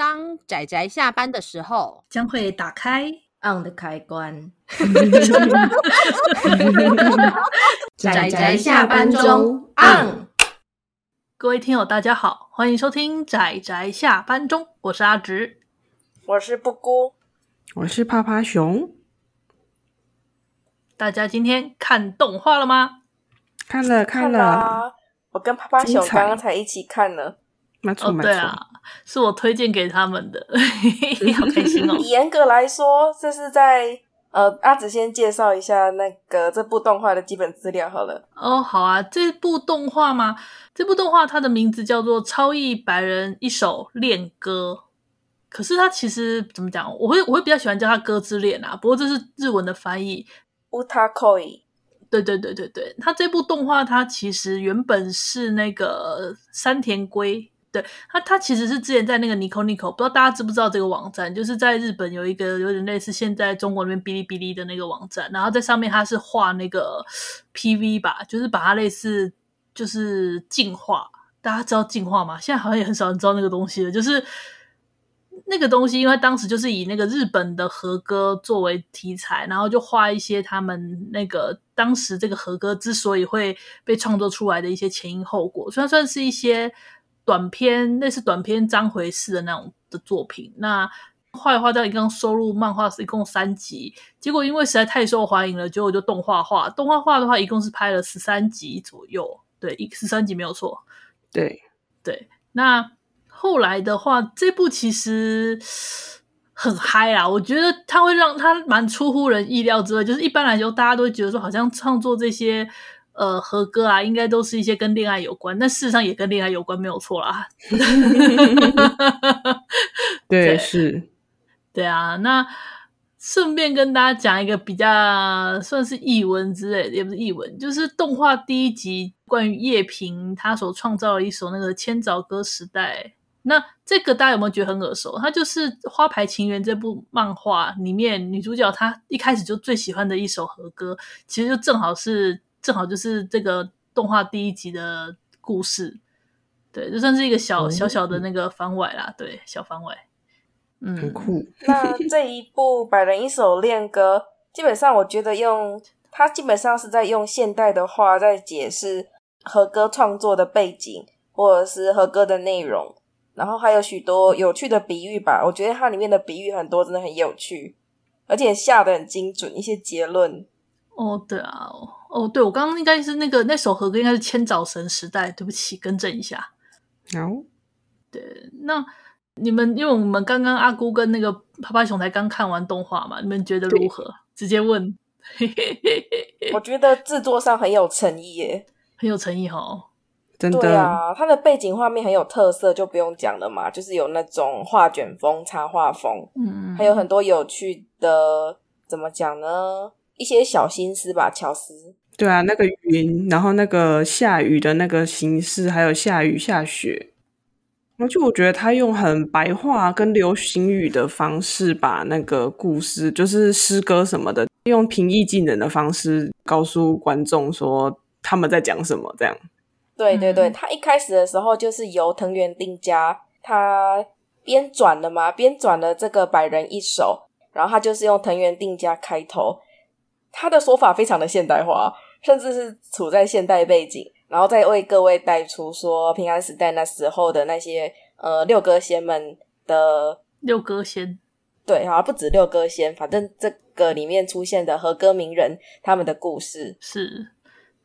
当仔仔下班的时候，将会打开 on 的开关。仔仔下班中 on。各位听友，大家好，欢迎收听仔仔下班中，我是阿直，我是布姑，我是趴趴熊。大家今天看动画了吗？看了看了，看了，我跟趴趴熊刚刚才一起看了。没错没错，对啊，是我推荐给他们的，好开心哦。严格来说，这是在呃，阿紫先介绍一下那个这部动画的基本资料好了。哦，好啊，这部动画吗？这部动画它的名字叫做《超一百人一首恋歌》，可是它其实怎么讲？我会我会比较喜欢叫它《歌之恋》啊，不过这是日文的翻译。Utakoi。对对对对对，它这部动画它其实原本是那个山田圭。对，他，他其实是之前在那个 Nico Nico，不知道大家知不知道这个网站，就是在日本有一个有点类似现在中国那边哔哩哔哩的那个网站，然后在上面他是画那个 PV 吧，就是把它类似就是进化，大家知道进化吗？现在好像也很少人知道那个东西了，就是那个东西，因为当时就是以那个日本的和歌作为题材，然后就画一些他们那个当时这个和歌之所以会被创作出来的一些前因后果，虽然算是一些。短篇类似短篇章回式的那种的作品，那画一画到一共收入漫画是一共三集，结果因为实在太受欢迎了，结果就动画化。动画化的话，一共是拍了十三集左右，对，一十三集没有错。对对，那后来的话，这部其实很嗨啊，我觉得它会让它蛮出乎人意料之外，就是一般来说大家都会觉得说，好像创作这些。呃，和歌啊，应该都是一些跟恋爱有关，但事实上也跟恋爱有关，没有错啦。对，对，是，对啊。那顺便跟大家讲一个比较算是译文之类的，也不是译文，就是动画第一集关于叶萍她所创造的一首那个《千早歌时代》。那这个大家有没有觉得很耳熟？它就是《花牌情缘》这部漫画里面女主角她一开始就最喜欢的一首和歌，其实就正好是。正好就是这个动画第一集的故事，对，就算是一个小、嗯、小小的那个番外啦，对，小番外，嗯，很酷。那这一部《百人一首恋歌》，基本上我觉得用它基本上是在用现代的话在解释和歌创作的背景，或者是和歌的内容，然后还有许多有趣的比喻吧。我觉得它里面的比喻很多，真的很有趣，而且下得很精准，一些结论。哦，对啊。哦，对，我刚刚应该是那个那首和歌应该是千早神时代，对不起，更正一下。好，对，那你们因为我们刚刚阿姑跟那个趴趴熊才刚看完动画嘛，你们觉得如何？直接问。我觉得制作上很有诚意耶，很有诚意哦，真的。对啊，它的背景画面很有特色，就不用讲了嘛，就是有那种画卷风、插画风，嗯，还有很多有趣的，怎么讲呢？一些小心思吧，巧思。对啊，那个云，然后那个下雨的那个形式，还有下雨下雪，而且我觉得他用很白话跟流行语的方式，把那个故事，就是诗歌什么的，用平易近人的方式告诉观众说他们在讲什么。这样，对对对，他一开始的时候就是由藤原定家他编转的嘛，编转了这个百人一首，然后他就是用藤原定家开头，他的说法非常的现代化。甚至是处在现代背景，然后再为各位带出说平安时代那时候的那些呃六歌仙们的六歌仙，对，好像不止六歌仙，反正这个里面出现的和歌名人他们的故事是，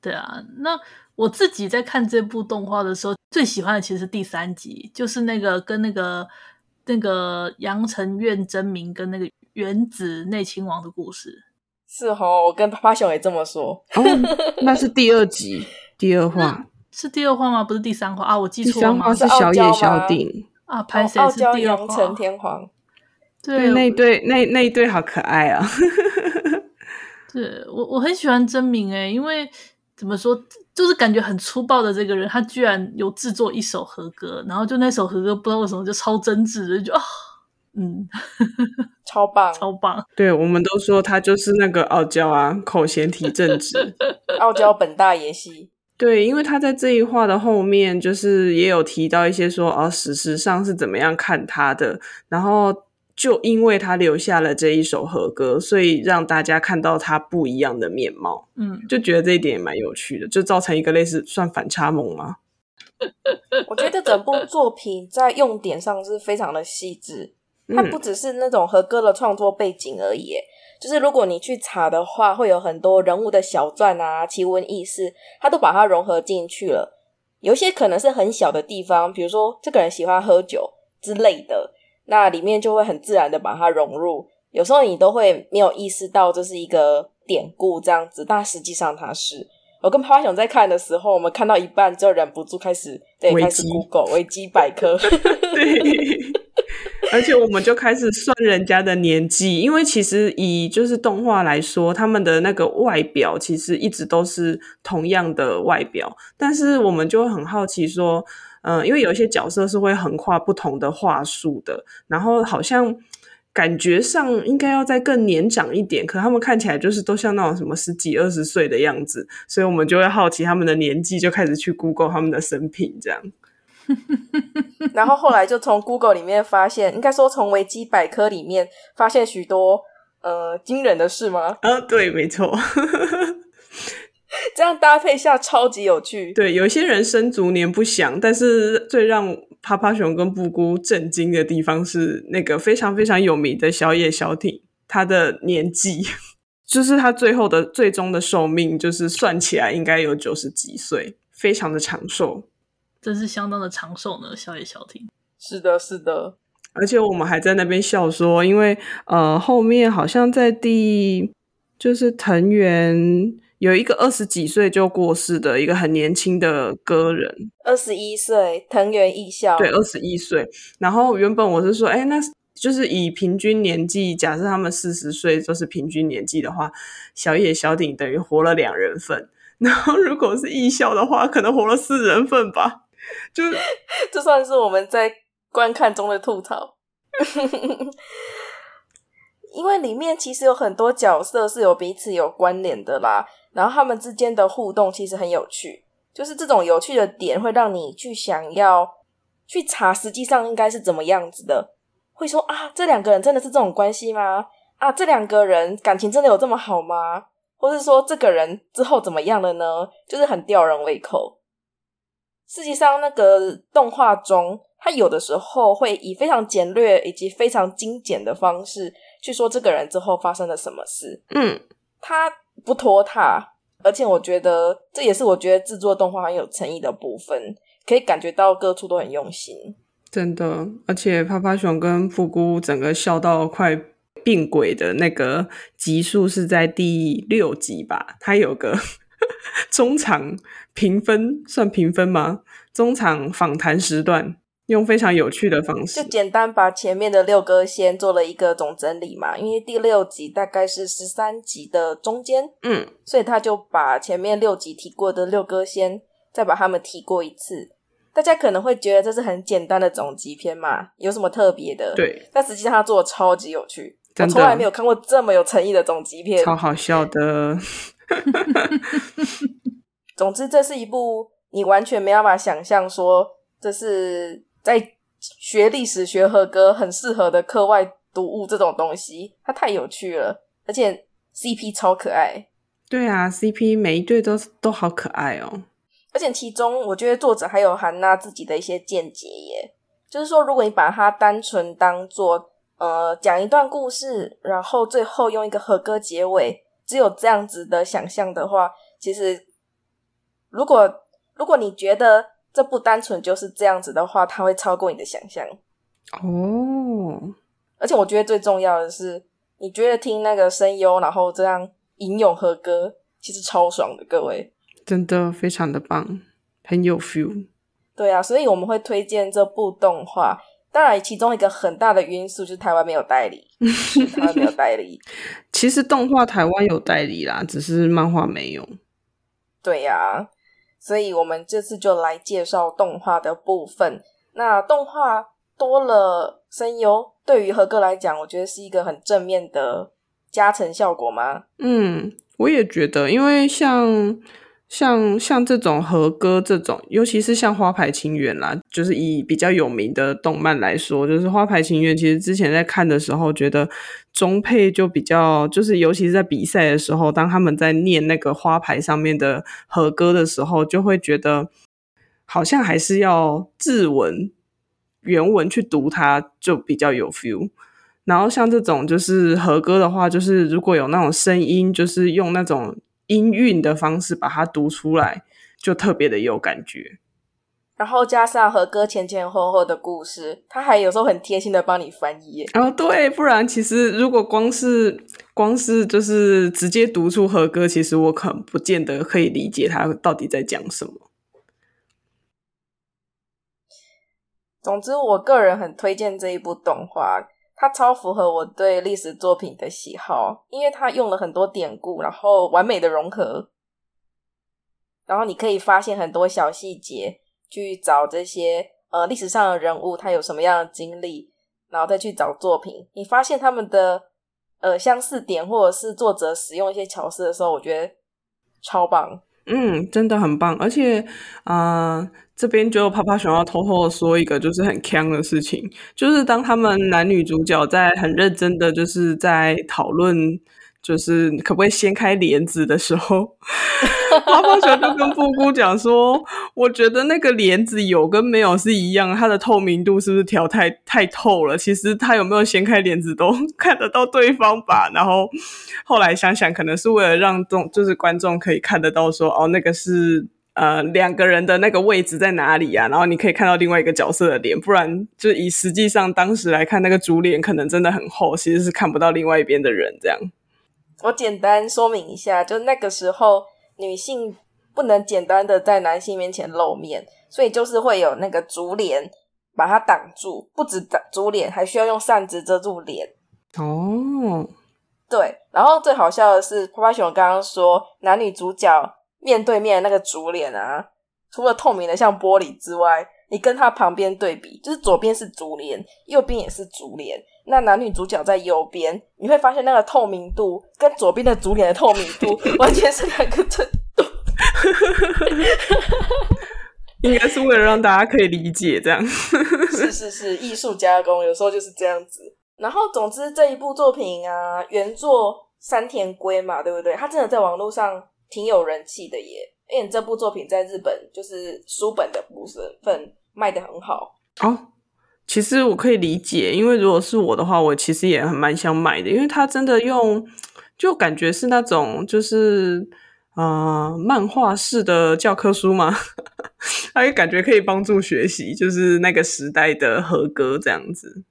对啊。那我自己在看这部动画的时候，最喜欢的其实是第三集，就是那个跟那个那个阳城院真名跟那个原子内亲王的故事。是哦，我跟趴趴熊也这么说。哦，那是第二集第二话，是第二话吗？不是第三话啊？我记错了。第三话是小野小町啊，拍谁是第二话？阳城天皇。对，那一对那那一对好可爱啊！对我我很喜欢真明诶，因为怎么说，就是感觉很粗暴的这个人，他居然有制作一首和歌，然后就那首和歌不知道为什么就超真挚的，就啊。嗯，超棒，超棒！对，我们都说他就是那个傲娇啊，口嫌体正直，傲娇本大爷系。对，因为他在这一话的后面，就是也有提到一些说，哦，事实上是怎么样看他的，然后就因为他留下了这一首和歌，所以让大家看到他不一样的面貌。嗯，就觉得这一点也蛮有趣的，就造成一个类似算反差萌吗？我觉得整部作品在用点上是非常的细致，它不只是那种和歌的创作背景而已。就是如果你去查的话，会有很多人物的小传啊、奇闻异事，它都把它融合进去了。有些可能是很小的地方，比如说这个人喜欢喝酒之类的，那里面就会很自然的把它融入。有时候你都会没有意识到这是一个典故这样子，但实际上它是。我跟趴趴熊在看的时候，我们看到一半就忍不住开始对开始 Google 维基百科。对。而且我们就开始算人家的年纪，因为其实以就是动画来说，他们的那个外表其实一直都是同样的外表，但是我们就很好奇说，嗯、因为有一些角色是会横跨不同的话术的，然后好像感觉上应该要再更年长一点，可他们看起来就是都像那种什么十几二十岁的样子，所以我们就会好奇他们的年纪，就开始去 Google 他们的生平这样。然后后来就从 Google 里面发现，应该说从维基百科里面发现许多呃惊人的事吗？啊，对，没错，这样搭配下超级有趣。对，有些人生卒年不详，但是最让趴趴熊跟布姑震惊的地方是那个非常非常有名的小野小町，他的年纪 就是他最后的最终的寿命，就是算起来应该有九十几岁，非常的长寿。真是相当的长寿呢，小野小町。是的，是的，而且我们还在那边笑说，因为呃，后面好像在第就是藤原有一个二十几岁就过世的一个很年轻的歌人，二十一岁，藤原义孝，对，二十一岁。然后原本我是说，哎，那就是以平均年纪，假设他们四十岁就是平均年纪的话，小野小町等于活了两人份。然后如果是义孝的话，可能活了四人份吧。就这算是我们在观看中的吐槽，因为里面其实有很多角色是有彼此有关联的啦，然后他们之间的互动其实很有趣，就是这种有趣的点会让你去想要去查，实际上应该是怎么样子的，会说啊，这两个人真的是这种关系吗？啊，这两个人感情真的有这么好吗？或是说这个人之后怎么样了呢？就是很吊人胃口。实际上，那个动画中，他有的时候会以非常简略以及非常精简的方式去说这个人之后发生了什么事。嗯，他不拖沓，而且我觉得这也是我觉得制作动画很有诚意的部分，可以感觉到各处都很用心。真的，而且趴趴熊跟布姑整个笑到快病鬼的那个集数是在第六集吧？他有个。中场评分算评分吗？中场访谈时段用非常有趣的方式，就简单把前面的六歌仙做了一个总整理嘛。因为第六集大概是十三集的中间，嗯，所以他就把前面六集提过的六歌仙再把他们提过一次。大家可能会觉得这是很简单的总集篇嘛，有什么特别的？对，但实际上他做的超级有趣，我从来没有看过这么有诚意的总集片，超好笑的。总之，这是一部你完全没办法想象说这是在学历史、学和歌很适合的课外读物这种东西，它太有趣了，而且 CP 超可爱。对啊，CP 每一对都都好可爱哦。而且其中，我觉得作者还有韩娜自己的一些见解耶，就是说，如果你把它单纯当做呃讲一段故事，然后最后用一个和歌结尾。只有这样子的想象的话，其实如果如果你觉得这不单纯就是这样子的话，它会超过你的想象哦。而且我觉得最重要的是，你觉得听那个声优，然后这样吟咏和歌，其实超爽的，各位真的非常的棒，很有 feel。对啊，所以我们会推荐这部动画。当然，其中一个很大的因素就是台湾没有代理，台湾没有代理。其实动画台湾有代理啦，只是漫画没有。对呀、啊，所以我们这次就来介绍动画的部分。那动画多了声优，对于何哥来讲，我觉得是一个很正面的加成效果吗？嗯，我也觉得，因为像像像这种和歌这种，尤其是像《花牌情缘》啦，就是以比较有名的动漫来说，就是《花牌情缘》。其实之前在看的时候，觉得中配就比较，就是尤其是在比赛的时候，当他们在念那个花牌上面的和歌的时候，就会觉得好像还是要字文原文去读它，就比较有 feel。然后像这种就是和歌的话，就是如果有那种声音，就是用那种。音韵的方式把它读出来，就特别的有感觉。然后加上和歌前前后后的故事，他还有时候很贴心的帮你翻译。哦，对，不然其实如果光是光是就是直接读出和歌，其实我可能不见得可以理解他到底在讲什么。总之，我个人很推荐这一部动画。它超符合我对历史作品的喜好，因为它用了很多典故，然后完美的融合，然后你可以发现很多小细节，去找这些呃历史上的人物，他有什么样的经历，然后再去找作品。你发现他们的呃相似点，或者是作者使用一些巧思的时候，我觉得超棒。嗯，真的很棒，而且啊。这边就趴趴熊要偷偷的说一个，就是很 can 的事情，就是当他们男女主角在很认真的就是在讨论，就是可不可以掀开帘子的时候，趴趴熊就跟布姑讲说，我觉得那个帘子有跟没有是一样，它的透明度是不是调太太透了？其实他有没有掀开帘子都 看得到对方吧。然后后来想想，可能是为了让众就是观众可以看得到说，哦，那个是。呃，两个人的那个位置在哪里啊？然后你可以看到另外一个角色的脸，不然就以实际上当时来看，那个主脸可能真的很厚，其实是看不到另外一边的人。这样，我简单说明一下，就那个时候女性不能简单的在男性面前露面，所以就是会有那个主脸把它挡住，不止挡主脸，还需要用扇子遮住脸。哦，对。然后最好笑的是，趴趴熊刚刚说男女主角。面对面的那个主脸啊，除了透明的像玻璃之外，你跟他旁边对比，就是左边是主脸，右边也是主脸。那男女主角在右边，你会发现那个透明度跟左边的主脸的透明度 完全是两个程度。应该是为了让大家可以理解这样。是是是，艺术加工有时候就是这样子。然后总之这一部作品啊，原作山田圭嘛，对不对？他真的在网络上。挺有人气的耶，因为这部作品在日本就是书本的部分卖的很好哦。其实我可以理解，因为如果是我的话，我其实也很蛮想买的，因为他真的用就感觉是那种就是呃漫画式的教科书吗，他也感觉可以帮助学习，就是那个时代的和歌这样子，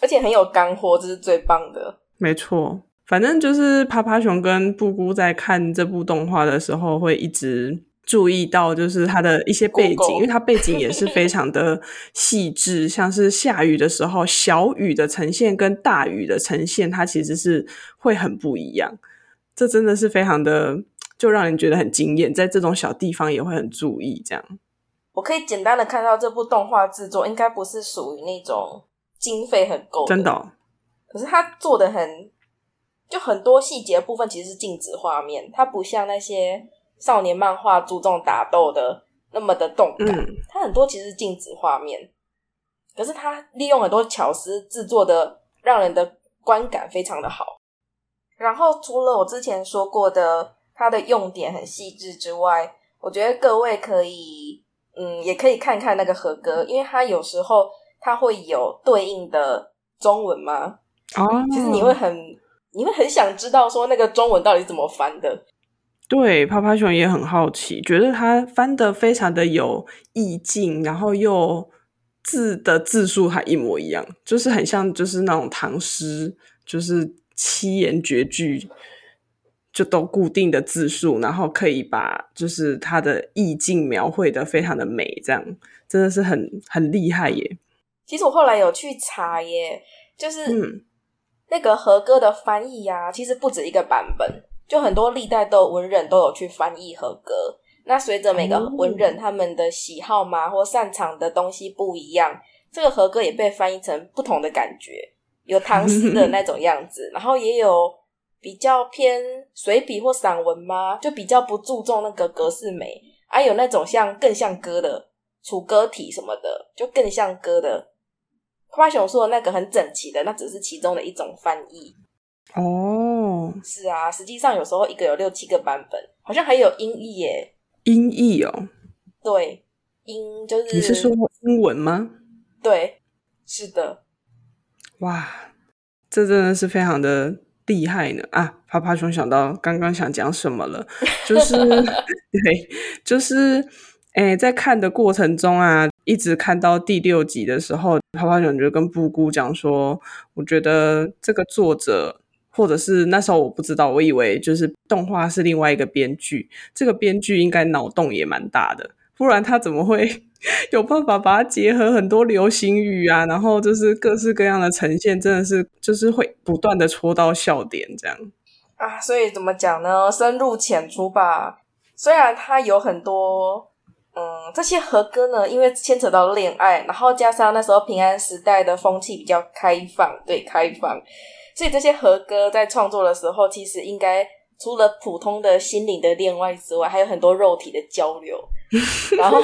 而且很有干货，这是最棒的，没错。反正就是趴趴熊跟布姑在看这部动画的时候，会一直注意到，就是它的一些背景，因为它背景也是非常的细致，像是下雨的时候，小雨的呈现跟大雨的呈现，它其实是会很不一样。这真的是非常的，就让人觉得很惊艳，在这种小地方也会很注意。这样，我可以简单的看到这部动画制作应该不是属于那种经费很够的，真的哦。可是他做的很。就很多细节部分其实是静止画面，它不像那些少年漫画注重打斗的那么的动感，嗯、它很多其实是静止画面。可是它利用很多巧思制作的，让人的观感非常的好。然后除了我之前说过的它的用点很细致之外，我觉得各位可以，嗯，也可以看看那个和歌，因为它有时候它会有对应的中文嘛。哦，其实你会很。你会很想知道说那个中文到底怎么翻的？对，趴趴熊也很好奇，觉得他翻得非常的有意境，然后又字的字数还一模一样，就是很像就是那种唐诗，就是七言绝句，就都固定的字数，然后可以把就是它的意境描绘的非常的美，这样真的是很很厉害耶。其实我后来有去查耶，就是嗯。那个和歌的翻译呀、啊，其实不止一个版本，就很多历代都文人都有去翻译和歌。那随着每个文人他们的喜好嘛，或擅长的东西不一样，这个和歌也被翻译成不同的感觉。有唐诗的 那种样子，然后也有比较偏随笔或散文吗？就比较不注重那个格式美，还、啊、有那种像更像歌的楚歌体什么的，就更像歌的。趴趴熊说的那个很整齐的，那只是其中的一种翻译。哦，是啊，实际上有时候一个有六七个版本，好像还有音译耶。音译哦，对，音就是你是说英文吗？对，是的。哇，这真的是非常的厉害呢！啊，趴趴熊想到刚刚想讲什么了，就是 对，就是诶，在看的过程中啊，一直看到第六集的时候，趴趴熊就跟布姑讲说，我觉得这个作者。或者是那时候我不知道，我以为就是动画是另外一个编剧，这个编剧应该脑洞也蛮大的，不然他怎么会 有办法把它结合很多流行语啊，然后就是各式各样的呈现，真的是就是会不断的戳到笑点这样啊。所以怎么讲呢？深入浅出吧。虽然它有很多嗯这些和歌呢，因为牵扯到恋爱，然后加上那时候平安时代的风气比较开放，对开放。所以这些和歌在创作的时候，其实应该除了普通的心灵的恋爱之外，还有很多肉体的交流。然后，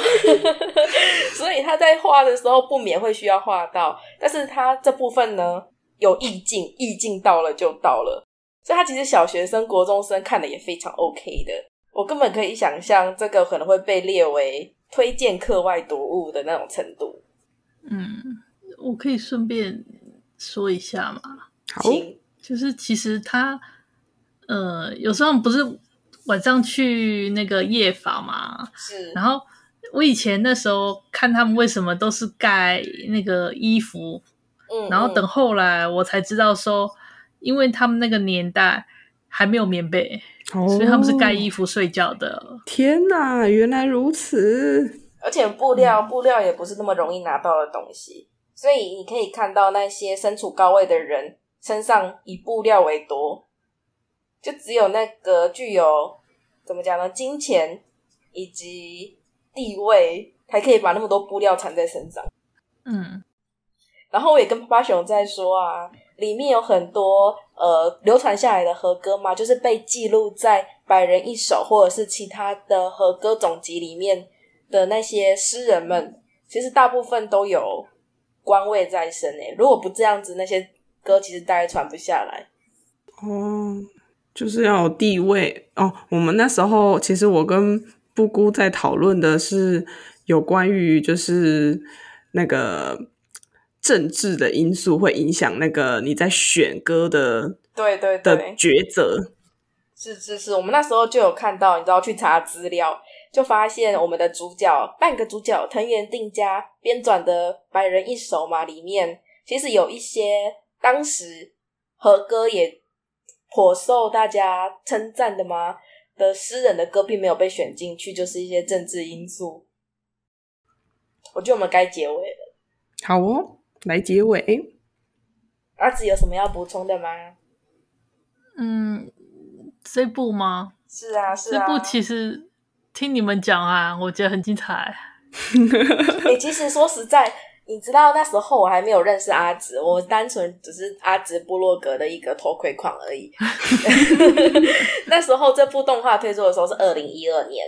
所以他在画的时候不免会需要画到，但是他这部分呢有意境，意境到了就到了。所以他其实小学生、国中生看的也非常 OK 的。我根本可以想象，这个可能会被列为推荐课外读物的那种程度。嗯，我可以顺便说一下吗？好，就是其实他，呃，有时候不是晚上去那个夜访嘛，是。然后我以前那时候看他们为什么都是盖那个衣服，嗯，然后等后来我才知道说，因为他们那个年代还没有棉被，哦，所以他们是盖衣服睡觉的。天哪，原来如此！而且布料，布料也不是那么容易拿到的东西，所以你可以看到那些身处高位的人。身上以布料为多，就只有那个具有怎么讲呢？金钱以及地位，才可以把那么多布料缠在身上。嗯，然后我也跟巴巴熊在说啊，里面有很多呃流传下来的和歌嘛，就是被记录在《百人一首》或者是其他的和歌总集里面的那些诗人们，其实大部分都有官位在身诶。如果不这样子，那些歌其实大概传不下来哦，就是要有地位哦。我们那时候其实我跟布姑在讨论的是有关于就是那个政治的因素会影响那个你在选歌的对对对的抉择。是是是，我们那时候就有看到，你知道去查资料，就发现我们的主角半个主角藤原定家编撰的《百人一首》嘛，里面其实有一些。当时和歌也颇受大家称赞的吗？的诗人的歌并没有被选进去，就是一些政治因素。我觉得我们该结尾了。好哦，来结尾。阿紫有什么要补充的吗？嗯，这部吗？是啊，是啊。这部其实听你们讲啊，我觉得很精彩。你、欸，其实说实在。你知道那时候我还没有认识阿直，我单纯只是阿直部落格的一个偷窥狂而已。那时候这部动画推出的时候是二零一二年。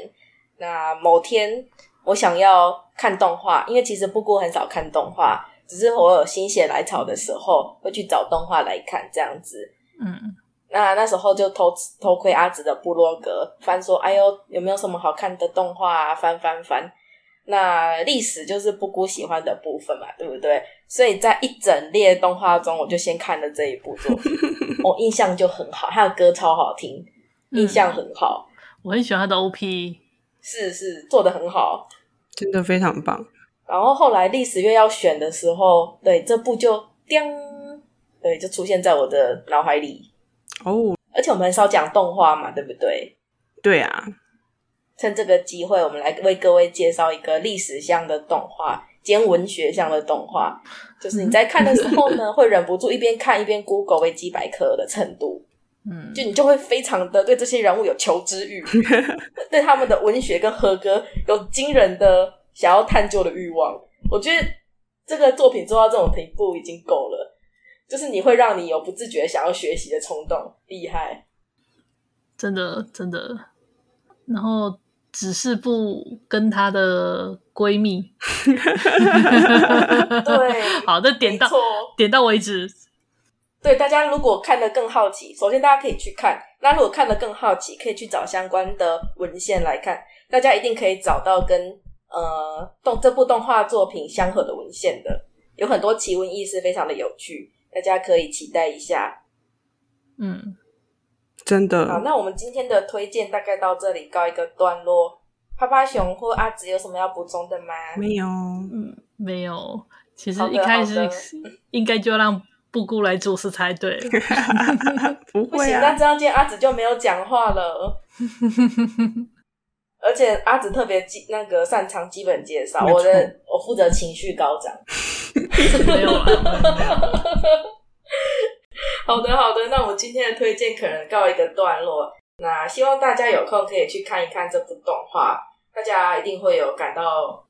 那某天我想要看动画，因为其实布姑很少看动画，只是我有心血来潮的时候会去找动画来看这样子。嗯，那那时候就偷偷窥阿直的部落格，翻说哎呦有没有什么好看的动画啊？翻翻翻。那历史就是布谷喜欢的部分嘛，对不对？所以在一整列动画中，我就先看了这一部作品，我印象就很好，他的歌超好听，印象很好。嗯，我很喜欢他的 OP，是是做的很好，真的非常棒。然后后来历史月要选的时候，对这部就叮，对，就出现在我的脑海里哦。而且我们很少讲动画嘛，对不对？对啊。趁这个机会，我们来为各位介绍一个历史向的动画兼文学向的动画。就是你在看的时候呢，会忍不住一边看一边 Google 维基百科的程度。嗯，就你就会非常的对这些人物有求知欲，对他们的文学跟和歌有惊人的想要探究的欲望。我觉得这个作品做到这种程度已经够了。就是你会让你有不自觉想要学习的冲动，厉害，真的真的。然后只是不跟她的闺蜜，对，好的，点到点到为止。对，大家如果看得更好奇，首先大家可以去看。那如果看得更好奇，可以去找相关的文献来看。大家一定可以找到跟呃动这部动画作品相合的文献的，有很多奇闻异事，非常的有趣，大家可以期待一下。嗯，真的。好，那我们今天的推荐大概到这里告一个段落。趴趴熊或阿紫有什么要补充的吗？没有，嗯，没有。其实一开始应该就让。布姑来主持才对，不会啊！那这样今天阿紫就没有讲话了，而且阿紫特别基那个擅长基本介绍，我的我负责情绪高涨，没有啊，好的好的，那我们今天的推荐可能告一个段落，那希望大家有空可以去看一看这部动画，大家一定会有感到。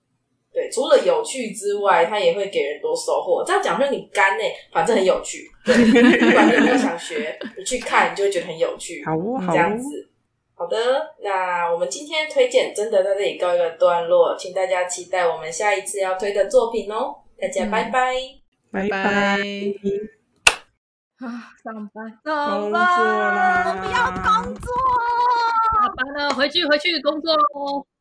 对，除了有趣之外，它也会给人多收获。这样讲说你干呢，反正很有趣。对，不管你有没有想学，你去看，你就会觉得很有趣。好哦，好哦。这样子。好的，那我们今天推荐真的在这里告一个段落，请大家期待我们下一次要推的作品哦。大家拜拜，拜拜。啊，上班，上班，我不要工作。下班了，回去，回去工作喽。